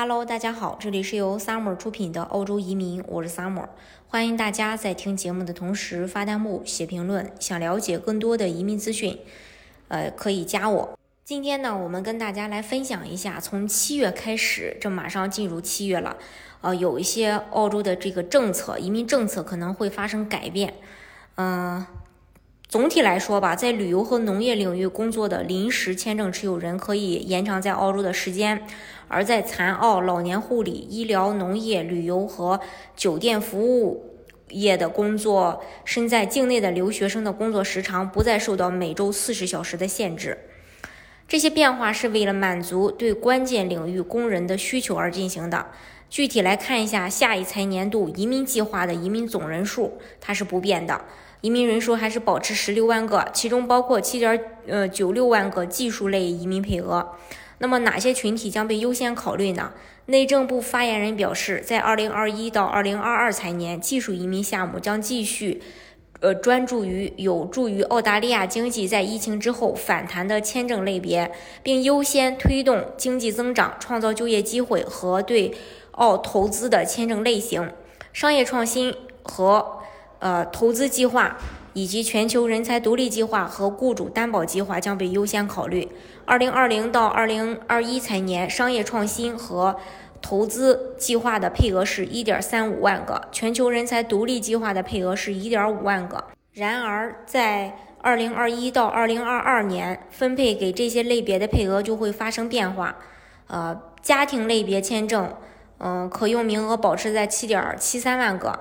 Hello，大家好，这里是由 Summer 出品的澳洲移民，我是 Summer，欢迎大家在听节目的同时发弹幕、写评论。想了解更多的移民资讯，呃，可以加我。今天呢，我们跟大家来分享一下，从七月开始，这马上进入七月了，呃，有一些澳洲的这个政策，移民政策可能会发生改变，嗯。总体来说吧，在旅游和农业领域工作的临时签证持有人可以延长在澳洲的时间，而在残奥、老年护理、医疗、农业、旅游和酒店服务业的工作，身在境内的留学生的工作时长不再受到每周四十小时的限制。这些变化是为了满足对关键领域工人的需求而进行的。具体来看一下下一财年度移民计划的移民总人数，它是不变的。移民人数还是保持十六万个，其中包括七点呃九六万个技术类移民配额。那么哪些群体将被优先考虑呢？内政部发言人表示，在二零二一到二零二二财年，技术移民项目将继续呃专注于有助于澳大利亚经济在疫情之后反弹的签证类别，并优先推动经济增长、创造就业机会和对澳投资的签证类型、商业创新和。呃，投资计划以及全球人才独立计划和雇主担保计划将被优先考虑。二零二零到二零二一财年，商业创新和投资计划的配额是一点三五万个，全球人才独立计划的配额是一点五万个。然而，在二零二一到二零二二年，分配给这些类别的配额就会发生变化。呃，家庭类别签证，嗯，可用名额保持在七点七三万个。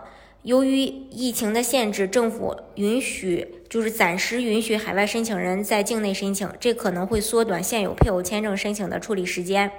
由于疫情的限制，政府允许就是暂时允许海外申请人在境内申请，这可能会缩短现有配偶签证申请的处理时间。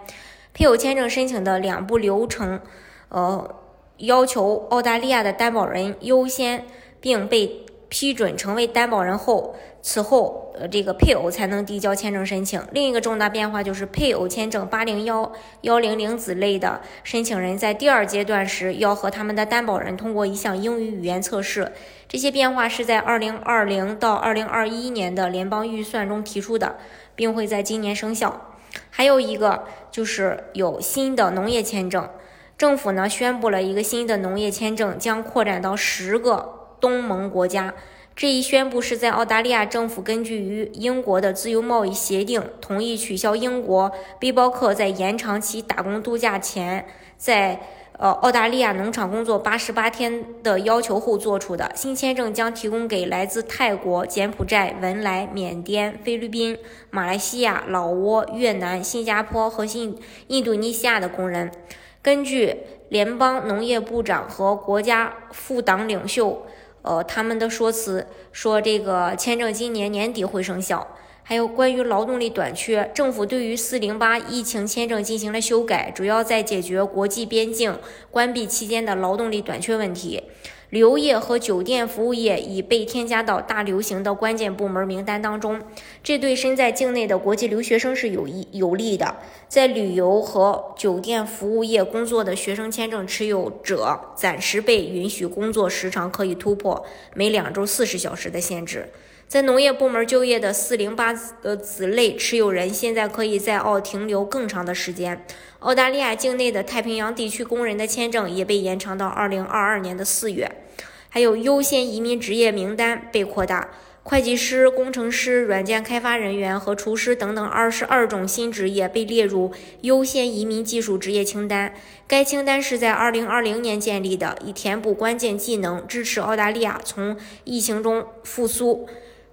配偶签证申请的两步流程，呃，要求澳大利亚的担保人优先并被。批准成为担保人后，此后呃这个配偶才能递交签证申请。另一个重大变化就是配偶签证八零幺幺零零子类的申请人在第二阶段时要和他们的担保人通过一项英语语言测试。这些变化是在二零二零到二零二一年的联邦预算中提出的，并会在今年生效。还有一个就是有新的农业签证，政府呢宣布了一个新的农业签证将扩展到十个。东盟国家这一宣布是在澳大利亚政府根据与英国的自由贸易协定同意取消英国背包客在延长其打工度假前在呃澳大利亚农场工作八十八天的要求后做出的。新签证将提供给来自泰国、柬埔寨、文莱、缅甸、菲律宾、马来西亚、老挝、越南、新加坡和新印度尼西亚的工人。根据联邦农业部长和国家副党领袖。呃，他们的说辞说这个签证今年年底会生效。还有关于劳动力短缺，政府对于四零八疫情签证进行了修改，主要在解决国际边境关闭期间的劳动力短缺问题。旅游业和酒店服务业已被添加到大流行的关键部门名单当中，这对身在境内的国际留学生是有益有利的。在旅游和酒店服务业工作的学生签证持有者，暂时被允许工作时长可以突破每两周四十小时的限制。在农业部门就业的四零八呃子类持有人，现在可以在澳停留更长的时间。澳大利亚境内的太平洋地区工人的签证也被延长到二零二二年的四月，还有优先移民职业名单被扩大，会计师、工程师、软件开发人员和厨师等等二十二种新职业被列入优先移民技术职业清单。该清单是在二零二零年建立的，以填补关键技能，支持澳大利亚从疫情中复苏。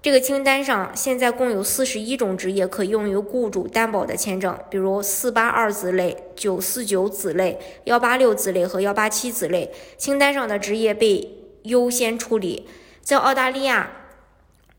这个清单上现在共有四十一种职业可用于雇主担保的签证，比如四八二子类、九四九子类、幺八六子类和幺八七子类。清单上的职业被优先处理。在澳大利亚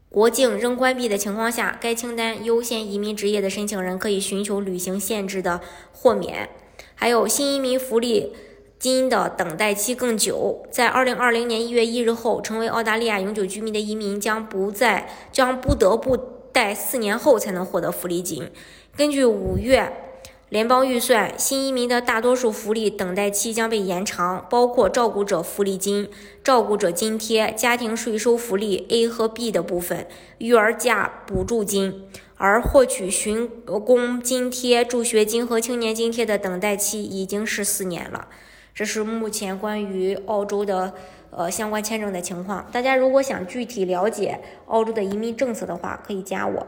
国境仍关闭的情况下，该清单优先移民职业的申请人可以寻求旅行限制的豁免。还有新移民福利。金的等待期更久，在二零二零年一月一日后成为澳大利亚永久居民的移民将不再将不得不待四年后才能获得福利金。根据五月联邦预算，新移民的大多数福利等待期将被延长，包括照顾者福利金、照顾者津贴、家庭税收福利 A 和 B 的部分、育儿假补助金。而获取寻工津贴、助学金和青年津贴的等待期已经是四年了。这是目前关于澳洲的呃相关签证的情况。大家如果想具体了解澳洲的移民政策的话，可以加我。